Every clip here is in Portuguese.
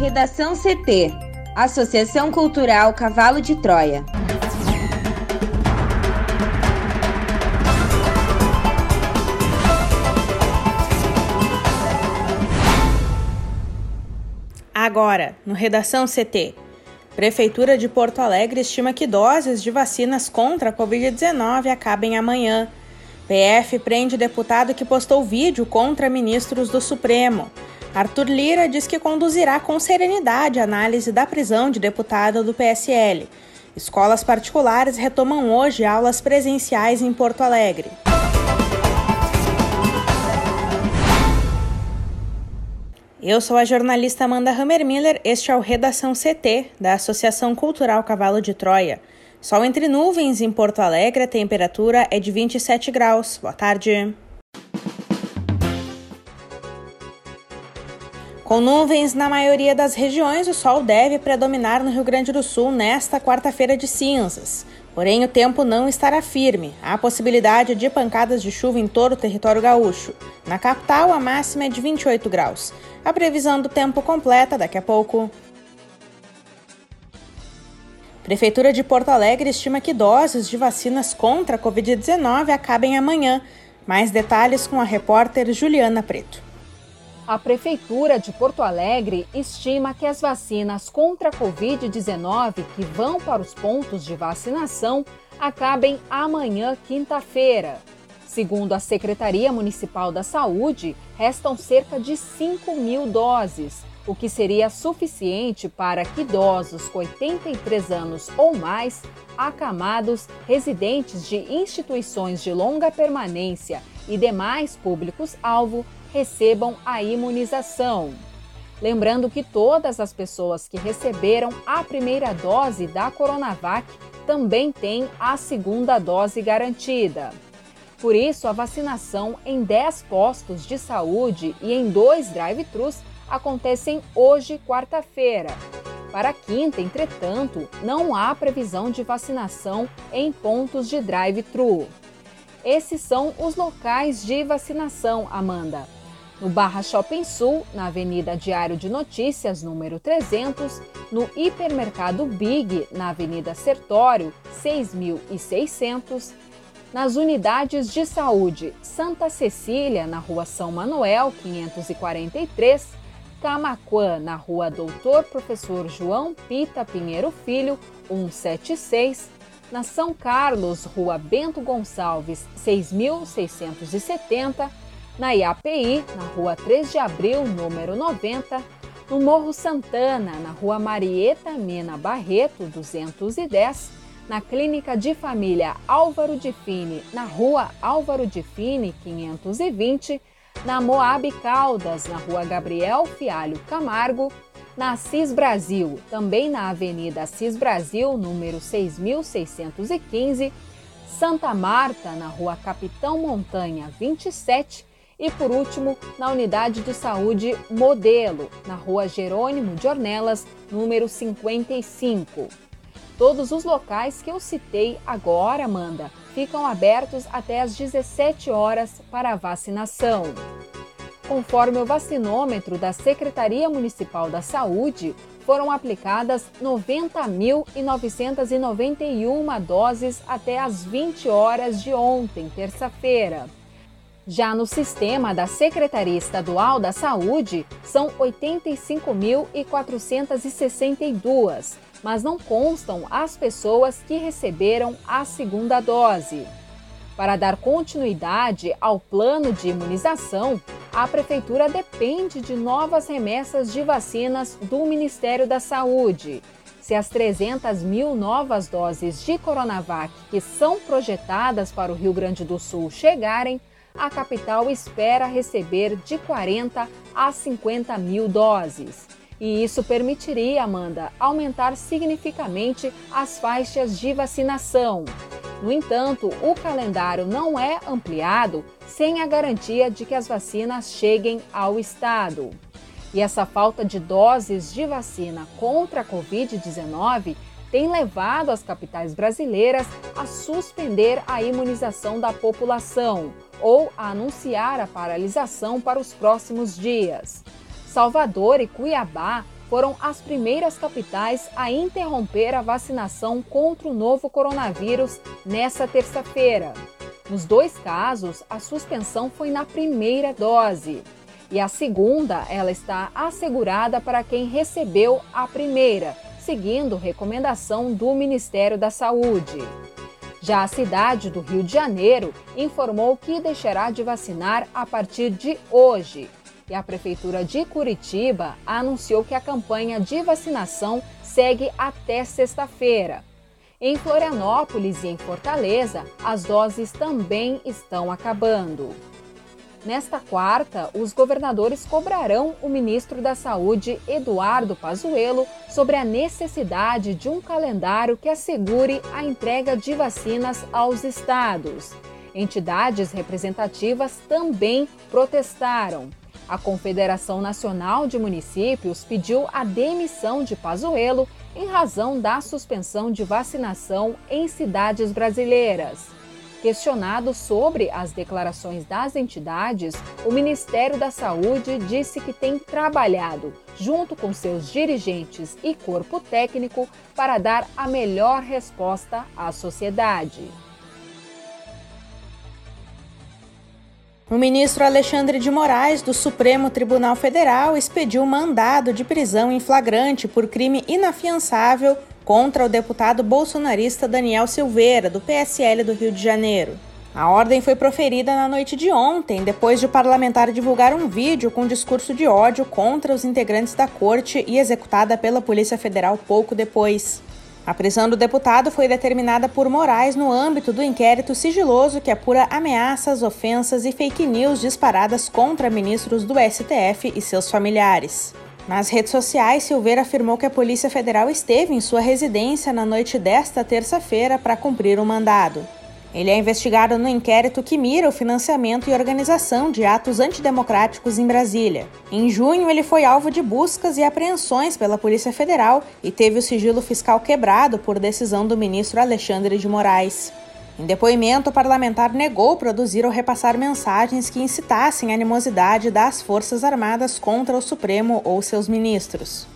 Redação CT Associação Cultural Cavalo de Troia. Agora, no Redação CT. Prefeitura de Porto Alegre estima que doses de vacinas contra a Covid-19 acabem amanhã. PF prende deputado que postou vídeo contra ministros do Supremo. Arthur Lira diz que conduzirá com serenidade a análise da prisão de deputado do PSL. Escolas particulares retomam hoje aulas presenciais em Porto Alegre. Eu sou a jornalista Amanda Hammermiller, este é o Redação CT, da Associação Cultural Cavalo de Troia. Sol entre nuvens em Porto Alegre, a temperatura é de 27 graus. Boa tarde. Com nuvens na maioria das regiões, o sol deve predominar no Rio Grande do Sul nesta quarta-feira de cinzas. Porém, o tempo não estará firme. Há possibilidade de pancadas de chuva em todo o território gaúcho. Na capital, a máxima é de 28 graus. A previsão do tempo completa daqui a pouco. Prefeitura de Porto Alegre estima que doses de vacinas contra a Covid-19 acabem amanhã. Mais detalhes com a repórter Juliana Preto. A Prefeitura de Porto Alegre estima que as vacinas contra a Covid-19 que vão para os pontos de vacinação acabem amanhã, quinta-feira. Segundo a Secretaria Municipal da Saúde, restam cerca de 5 mil doses, o que seria suficiente para que idosos com 83 anos ou mais, acamados, residentes de instituições de longa permanência e demais públicos-alvo recebam a imunização. Lembrando que todas as pessoas que receberam a primeira dose da Coronavac também têm a segunda dose garantida. Por isso, a vacinação em 10 postos de saúde e em dois drive-thrus acontecem hoje, quarta-feira. Para quinta, entretanto, não há previsão de vacinação em pontos de drive-thru. Esses são os locais de vacinação, Amanda no Barra Shopping Sul, na Avenida Diário de Notícias, número 300, no Hipermercado Big, na Avenida Sertório, 6600, nas unidades de saúde Santa Cecília, na Rua São Manuel, 543, Camaquã, na Rua Doutor Professor João Pita Pinheiro Filho, 176, na São Carlos, Rua Bento Gonçalves, 6670, na IAPI, na rua 3 de abril, número 90, no Morro Santana, na rua Marieta Mena Barreto, 210, na Clínica de Família Álvaro de Fini, na rua Álvaro de Fini, 520, na Moab Caldas, na rua Gabriel Fialho Camargo, na Cis Brasil, também na Avenida Cis Brasil, número 6615, Santa Marta, na rua Capitão Montanha 27, e por último, na unidade de saúde Modelo, na rua Jerônimo de Ornelas, número 55. Todos os locais que eu citei agora, Amanda, ficam abertos até às 17 horas para a vacinação. Conforme o vacinômetro da Secretaria Municipal da Saúde, foram aplicadas 90.991 doses até às 20 horas de ontem, terça-feira. Já no sistema da Secretaria Estadual da Saúde, são 85.462, mas não constam as pessoas que receberam a segunda dose. Para dar continuidade ao plano de imunização, a Prefeitura depende de novas remessas de vacinas do Ministério da Saúde. Se as 300 mil novas doses de Coronavac que são projetadas para o Rio Grande do Sul chegarem, a capital espera receber de 40 a 50 mil doses. E isso permitiria, Amanda, aumentar significativamente as faixas de vacinação. No entanto, o calendário não é ampliado sem a garantia de que as vacinas cheguem ao estado. E essa falta de doses de vacina contra a Covid-19 tem levado as capitais brasileiras a suspender a imunização da população ou a anunciar a paralisação para os próximos dias. Salvador e Cuiabá foram as primeiras capitais a interromper a vacinação contra o novo coronavírus nesta terça-feira. Nos dois casos, a suspensão foi na primeira dose. E a segunda, ela está assegurada para quem recebeu a primeira, seguindo recomendação do Ministério da Saúde. Já a cidade do Rio de Janeiro informou que deixará de vacinar a partir de hoje. E a Prefeitura de Curitiba anunciou que a campanha de vacinação segue até sexta-feira. Em Florianópolis e em Fortaleza, as doses também estão acabando. Nesta quarta, os governadores cobrarão o ministro da Saúde, Eduardo Pazuello, sobre a necessidade de um calendário que assegure a entrega de vacinas aos estados. Entidades representativas também protestaram. A Confederação Nacional de Municípios pediu a demissão de Pazuello em razão da suspensão de vacinação em cidades brasileiras. Questionado sobre as declarações das entidades, o Ministério da Saúde disse que tem trabalhado junto com seus dirigentes e corpo técnico para dar a melhor resposta à sociedade. O ministro Alexandre de Moraes, do Supremo Tribunal Federal, expediu mandado de prisão em flagrante por crime inafiançável contra o deputado bolsonarista Daniel Silveira, do PSL do Rio de Janeiro. A ordem foi proferida na noite de ontem, depois de o parlamentar divulgar um vídeo com discurso de ódio contra os integrantes da corte e executada pela Polícia Federal pouco depois. A prisão do deputado foi determinada por Moraes no âmbito do inquérito sigiloso que apura ameaças, ofensas e fake news disparadas contra ministros do STF e seus familiares. Nas redes sociais, Silveira afirmou que a Polícia Federal esteve em sua residência na noite desta terça-feira para cumprir um mandado. Ele é investigado no inquérito que mira o financiamento e organização de atos antidemocráticos em Brasília. Em junho, ele foi alvo de buscas e apreensões pela Polícia Federal e teve o sigilo fiscal quebrado por decisão do ministro Alexandre de Moraes. Em depoimento, o parlamentar negou produzir ou repassar mensagens que incitassem a animosidade das Forças Armadas contra o Supremo ou seus ministros.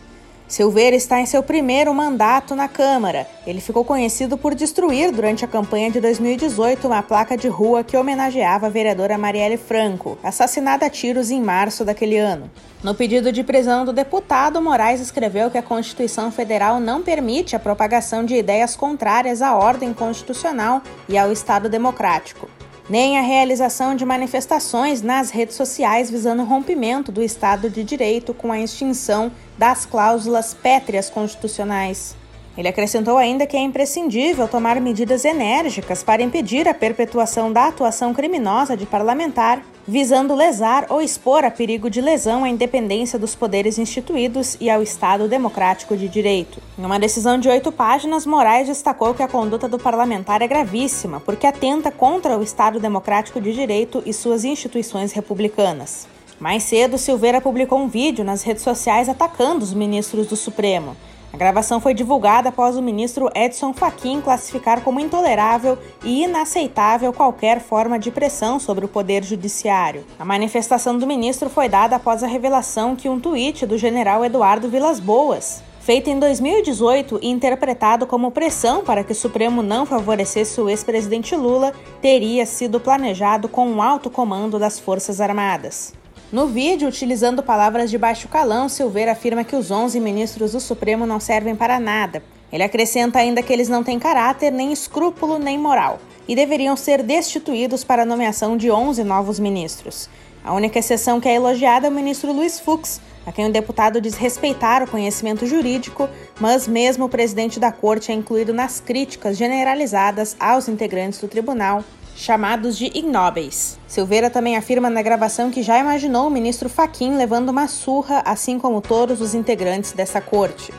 Silveira está em seu primeiro mandato na Câmara. Ele ficou conhecido por destruir, durante a campanha de 2018, uma placa de rua que homenageava a vereadora Marielle Franco, assassinada a tiros em março daquele ano. No pedido de prisão do deputado, Moraes escreveu que a Constituição Federal não permite a propagação de ideias contrárias à ordem constitucional e ao Estado democrático nem a realização de manifestações nas redes sociais visando o rompimento do Estado de Direito com a extinção das cláusulas pétreas constitucionais. Ele acrescentou ainda que é imprescindível tomar medidas enérgicas para impedir a perpetuação da atuação criminosa de parlamentar, visando lesar ou expor a perigo de lesão à independência dos poderes instituídos e ao Estado democrático de direito. Em uma decisão de oito páginas, Moraes destacou que a conduta do parlamentar é gravíssima, porque atenta contra o Estado democrático de direito e suas instituições republicanas. Mais cedo, Silveira publicou um vídeo nas redes sociais atacando os ministros do Supremo. A gravação foi divulgada após o ministro Edson Fachin classificar como intolerável e inaceitável qualquer forma de pressão sobre o poder judiciário. A manifestação do ministro foi dada após a revelação que um tweet do general Eduardo Vilas Boas, feito em 2018 e interpretado como pressão para que o Supremo não favorecesse o ex-presidente Lula, teria sido planejado com o alto comando das Forças Armadas. No vídeo, utilizando palavras de baixo calão, Silveira afirma que os 11 ministros do Supremo não servem para nada. Ele acrescenta ainda que eles não têm caráter, nem escrúpulo, nem moral, e deveriam ser destituídos para a nomeação de 11 novos ministros. A única exceção que é elogiada é o ministro Luiz Fux, a quem o deputado diz respeitar o conhecimento jurídico, mas mesmo o presidente da corte é incluído nas críticas generalizadas aos integrantes do tribunal chamados de ignóbeis. Silveira também afirma na gravação que já imaginou o ministro Faquim levando uma surra, assim como todos os integrantes dessa corte.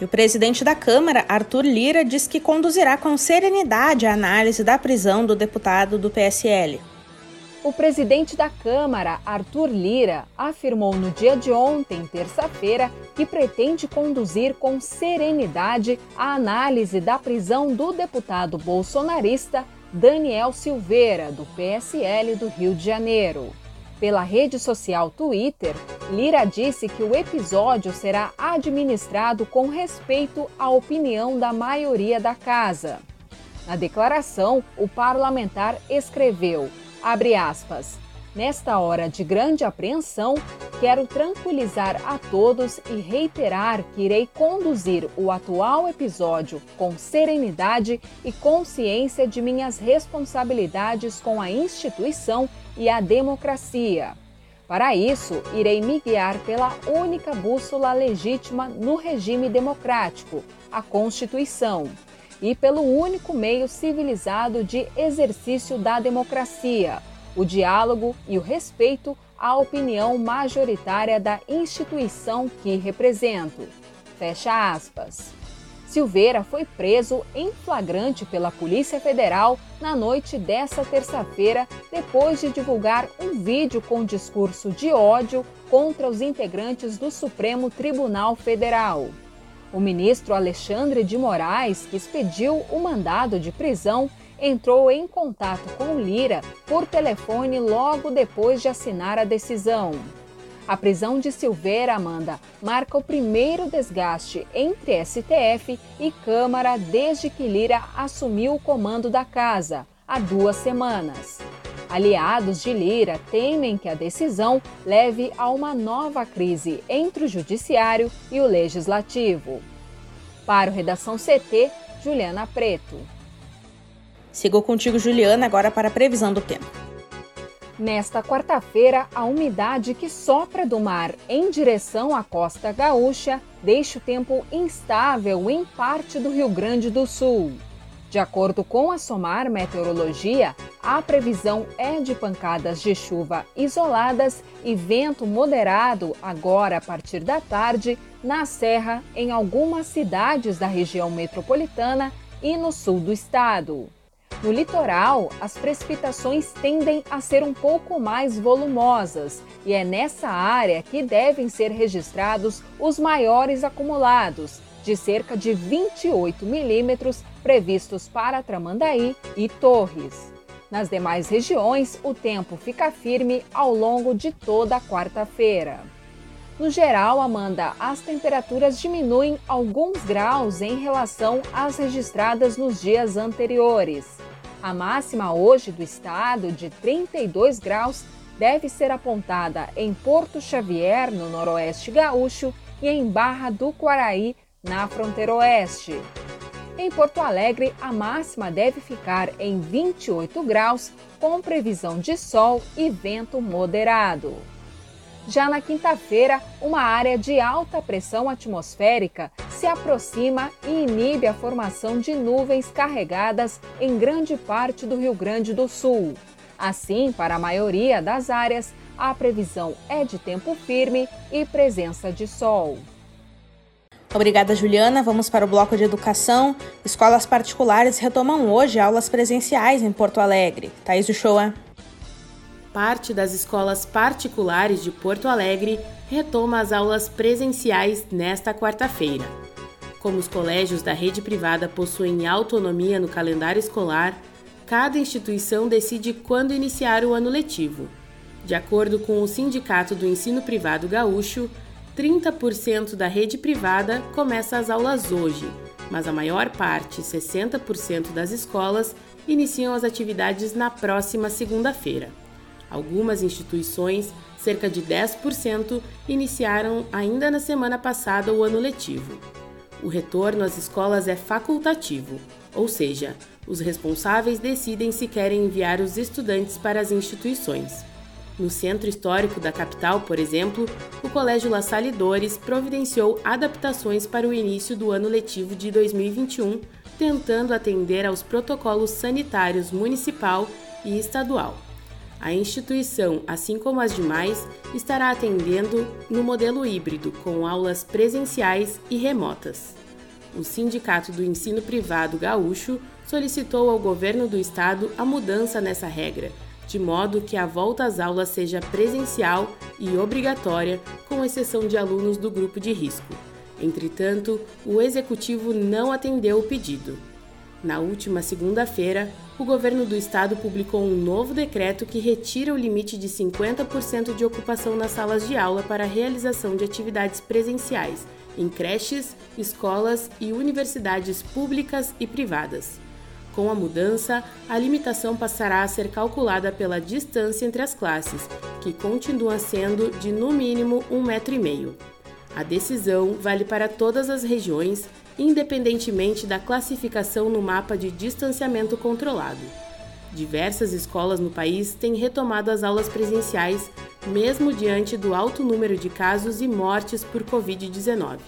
E o presidente da Câmara, Arthur Lira, diz que conduzirá com serenidade a análise da prisão do deputado do PSL. O presidente da Câmara, Arthur Lira, afirmou no dia de ontem, terça-feira, que pretende conduzir com serenidade a análise da prisão do deputado bolsonarista Daniel Silveira, do PSL do Rio de Janeiro. Pela rede social Twitter, Lira disse que o episódio será administrado com respeito à opinião da maioria da casa. Na declaração, o parlamentar escreveu, abre aspas, Nesta hora de grande apreensão, quero tranquilizar a todos e reiterar que irei conduzir o atual episódio com serenidade e consciência de minhas responsabilidades com a instituição e a democracia. Para isso, irei me guiar pela única bússola legítima no regime democrático, a Constituição, e pelo único meio civilizado de exercício da democracia o diálogo e o respeito à opinião majoritária da instituição que represento. Fecha aspas. Silveira foi preso em flagrante pela Polícia Federal na noite desta terça-feira, depois de divulgar um vídeo com discurso de ódio contra os integrantes do Supremo Tribunal Federal. O ministro Alexandre de Moraes, que expediu o mandado de prisão, entrou em contato com Lira por telefone logo depois de assinar a decisão. A prisão de Silveira Amanda marca o primeiro desgaste entre STF e Câmara desde que Lira assumiu o comando da casa, há duas semanas. Aliados de Lira temem que a decisão leve a uma nova crise entre o Judiciário e o Legislativo. Para o Redação CT, Juliana Preto. Sigo contigo, Juliana, agora para a previsão do tempo. Nesta quarta-feira, a umidade que sopra do mar em direção à costa gaúcha deixa o tempo instável em parte do Rio Grande do Sul. De acordo com a SOMAR Meteorologia, a previsão é de pancadas de chuva isoladas e vento moderado agora a partir da tarde na Serra, em algumas cidades da região metropolitana e no sul do estado. No litoral, as precipitações tendem a ser um pouco mais volumosas e é nessa área que devem ser registrados os maiores acumulados, de cerca de 28 milímetros previstos para Tramandaí e Torres. Nas demais regiões, o tempo fica firme ao longo de toda a quarta-feira. No geral, Amanda, as temperaturas diminuem alguns graus em relação às registradas nos dias anteriores. A máxima hoje do estado, de 32 graus, deve ser apontada em Porto Xavier, no noroeste gaúcho, e em Barra do Quaraí, na fronteira oeste. Em Porto Alegre, a máxima deve ficar em 28 graus, com previsão de sol e vento moderado. Já na quinta-feira, uma área de alta pressão atmosférica se aproxima e inibe a formação de nuvens carregadas em grande parte do Rio Grande do Sul. Assim, para a maioria das áreas, a previsão é de tempo firme e presença de sol. Obrigada, Juliana. Vamos para o bloco de educação. Escolas particulares retomam hoje aulas presenciais em Porto Alegre. Thaís Uchoa parte das escolas particulares de Porto Alegre retoma as aulas presenciais nesta quarta-feira. Como os colégios da rede privada possuem autonomia no calendário escolar, cada instituição decide quando iniciar o ano letivo. De acordo com o Sindicato do Ensino Privado Gaúcho, 30% da rede privada começa as aulas hoje, mas a maior parte, 60% das escolas, iniciam as atividades na próxima segunda-feira. Algumas instituições, cerca de 10%, iniciaram ainda na semana passada o ano letivo. O retorno às escolas é facultativo, ou seja, os responsáveis decidem se querem enviar os estudantes para as instituições. No centro histórico da capital, por exemplo, o Colégio La Salle Dores providenciou adaptações para o início do ano letivo de 2021, tentando atender aos protocolos sanitários municipal e estadual. A instituição, assim como as demais, estará atendendo no modelo híbrido, com aulas presenciais e remotas. O Sindicato do Ensino Privado Gaúcho solicitou ao governo do estado a mudança nessa regra, de modo que a volta às aulas seja presencial e obrigatória, com exceção de alunos do grupo de risco. Entretanto, o executivo não atendeu o pedido. Na última segunda-feira, o governo do estado publicou um novo decreto que retira o limite de 50% de ocupação nas salas de aula para a realização de atividades presenciais em creches, escolas e universidades públicas e privadas. Com a mudança, a limitação passará a ser calculada pela distância entre as classes, que continua sendo de no mínimo um metro e meio. A decisão vale para todas as regiões, independentemente da classificação no mapa de distanciamento controlado. Diversas escolas no país têm retomado as aulas presenciais, mesmo diante do alto número de casos e mortes por Covid-19.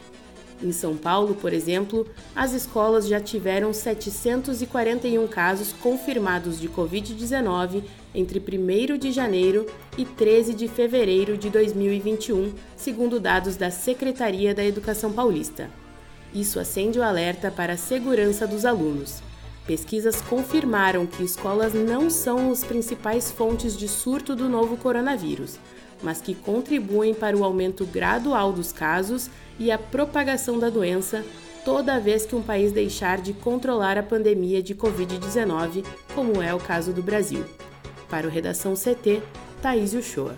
Em São Paulo, por exemplo, as escolas já tiveram 741 casos confirmados de Covid-19 entre 1 de janeiro e 13 de fevereiro de 2021, segundo dados da Secretaria da Educação Paulista. Isso acende o alerta para a segurança dos alunos. Pesquisas confirmaram que escolas não são as principais fontes de surto do novo coronavírus, mas que contribuem para o aumento gradual dos casos e a propagação da doença toda vez que um país deixar de controlar a pandemia de Covid-19, como é o caso do Brasil. Para o Redação CT, Thaís Uchoa.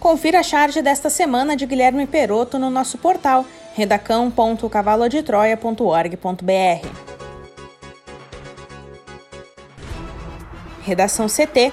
Confira a charge desta semana de Guilherme Peroto no nosso portal redacão.cavalodetroia.org.br. Redação CT.